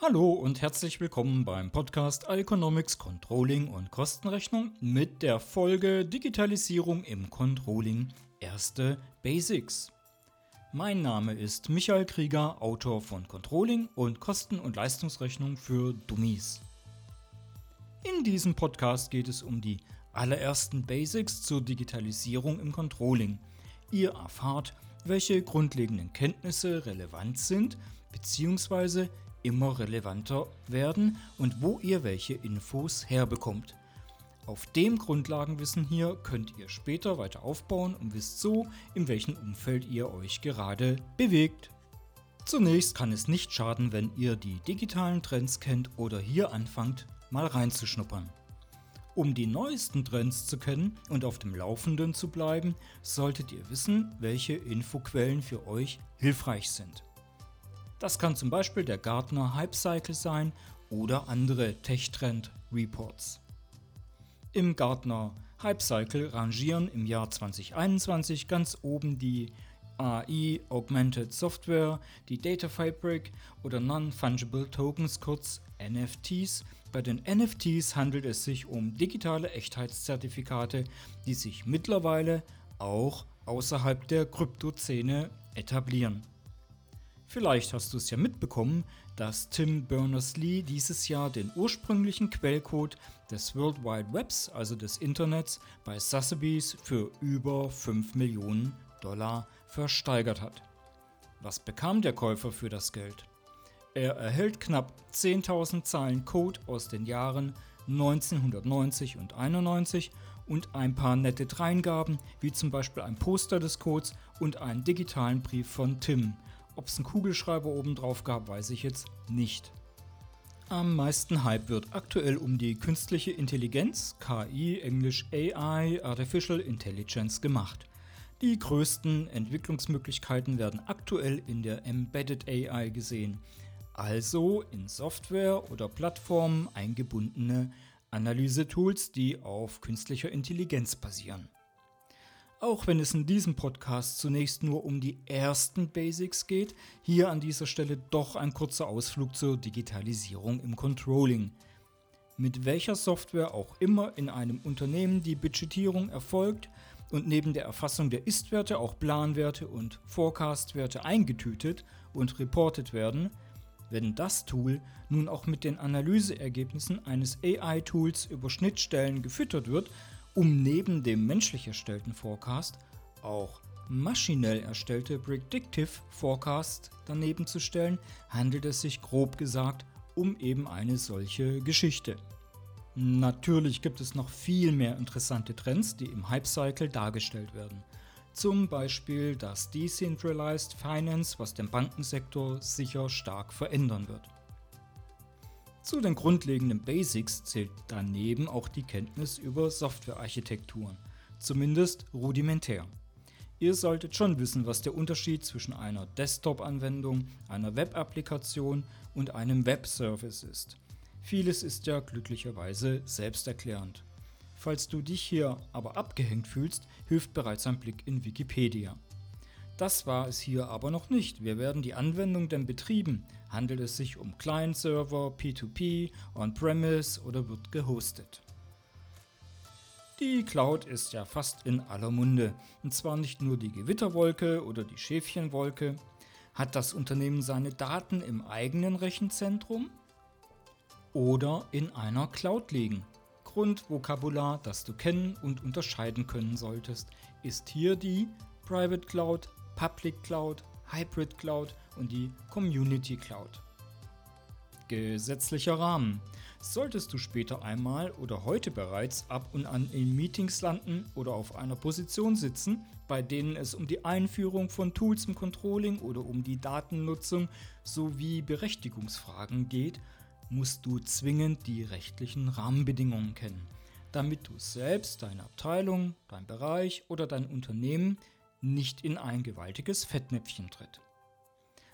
Hallo und herzlich willkommen beim Podcast Economics Controlling und Kostenrechnung mit der Folge Digitalisierung im Controlling Erste Basics. Mein Name ist Michael Krieger, Autor von Controlling und Kosten- und Leistungsrechnung für Dummies. In diesem Podcast geht es um die allerersten Basics zur Digitalisierung im Controlling. Ihr erfahrt, welche grundlegenden Kenntnisse relevant sind bzw. immer relevanter werden und wo ihr welche Infos herbekommt. Auf dem Grundlagenwissen hier könnt ihr später weiter aufbauen und wisst so, in welchem Umfeld ihr euch gerade bewegt. Zunächst kann es nicht schaden, wenn ihr die digitalen Trends kennt oder hier anfangt, mal reinzuschnuppern. Um die neuesten Trends zu kennen und auf dem Laufenden zu bleiben, solltet ihr wissen, welche Infoquellen für euch hilfreich sind. Das kann zum Beispiel der Gartner Hype Cycle sein oder andere Tech-Trend Reports. Im Gartner Hype Cycle rangieren im Jahr 2021 ganz oben die AI Augmented Software, die Data Fabric oder Non-Fungible Tokens, kurz NFTs. Bei den NFTs handelt es sich um digitale Echtheitszertifikate, die sich mittlerweile auch außerhalb der Kryptoszene etablieren. Vielleicht hast du es ja mitbekommen, dass Tim Berners-Lee dieses Jahr den ursprünglichen Quellcode des World Wide Webs, also des Internets, bei Sotheby's für über 5 Millionen Dollar versteigert hat. Was bekam der Käufer für das Geld? Er erhält knapp 10.000 Zeilen Code aus den Jahren 1990 und 91 und ein paar nette Dreingaben, wie zum Beispiel ein Poster des Codes und einen digitalen Brief von Tim, ob es einen Kugelschreiber oben drauf gab, weiß ich jetzt nicht. Am meisten Hype wird aktuell um die künstliche Intelligenz, KI, Englisch AI, Artificial Intelligence gemacht. Die größten Entwicklungsmöglichkeiten werden aktuell in der Embedded AI gesehen, also in Software oder Plattformen eingebundene Analysetools, die auf künstlicher Intelligenz basieren. Auch wenn es in diesem Podcast zunächst nur um die ersten Basics geht, hier an dieser Stelle doch ein kurzer Ausflug zur Digitalisierung im Controlling. Mit welcher Software auch immer in einem Unternehmen die Budgetierung erfolgt und neben der Erfassung der Ist-Werte auch Planwerte und Forecast-Werte eingetütet und reportet werden, wenn das Tool nun auch mit den Analyseergebnissen eines AI-Tools über Schnittstellen gefüttert wird um neben dem menschlich erstellten Forecast auch maschinell erstellte Predictive Forecast daneben zu stellen, handelt es sich grob gesagt um eben eine solche Geschichte. Natürlich gibt es noch viel mehr interessante Trends, die im Hype Cycle dargestellt werden. Zum Beispiel das Decentralized Finance, was den Bankensektor sicher stark verändern wird. Zu den grundlegenden Basics zählt daneben auch die Kenntnis über Softwarearchitekturen, zumindest rudimentär. Ihr solltet schon wissen, was der Unterschied zwischen einer Desktop-Anwendung, einer Web-Applikation und einem Web-Service ist. Vieles ist ja glücklicherweise selbsterklärend. Falls du dich hier aber abgehängt fühlst, hilft bereits ein Blick in Wikipedia. Das war es hier aber noch nicht. Wir werden die Anwendung denn betrieben. Handelt es sich um Client-Server, P2P, On-Premise oder wird gehostet? Die Cloud ist ja fast in aller Munde. Und zwar nicht nur die Gewitterwolke oder die Schäfchenwolke. Hat das Unternehmen seine Daten im eigenen Rechenzentrum oder in einer Cloud liegen? Grundvokabular, das du kennen und unterscheiden können solltest, ist hier die Private Cloud, Public Cloud, Hybrid Cloud und die Community Cloud. Gesetzlicher Rahmen. Solltest du später einmal oder heute bereits ab und an in Meetings landen oder auf einer Position sitzen, bei denen es um die Einführung von Tools im Controlling oder um die Datennutzung sowie Berechtigungsfragen geht, musst du zwingend die rechtlichen Rahmenbedingungen kennen, damit du selbst, deine Abteilung, dein Bereich oder dein Unternehmen nicht in ein gewaltiges Fettnäpfchen tritt.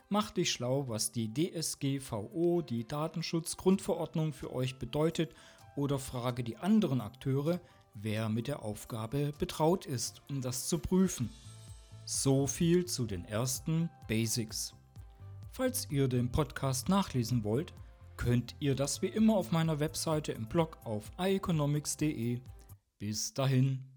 Mach dich schlau, was die DSGVO, die Datenschutzgrundverordnung für euch bedeutet oder frage die anderen Akteure, wer mit der Aufgabe betraut ist, um das zu prüfen. So viel zu den ersten Basics. Falls ihr den Podcast nachlesen wollt, könnt ihr das wie immer auf meiner Webseite im Blog auf ieconomics.de. Bis dahin.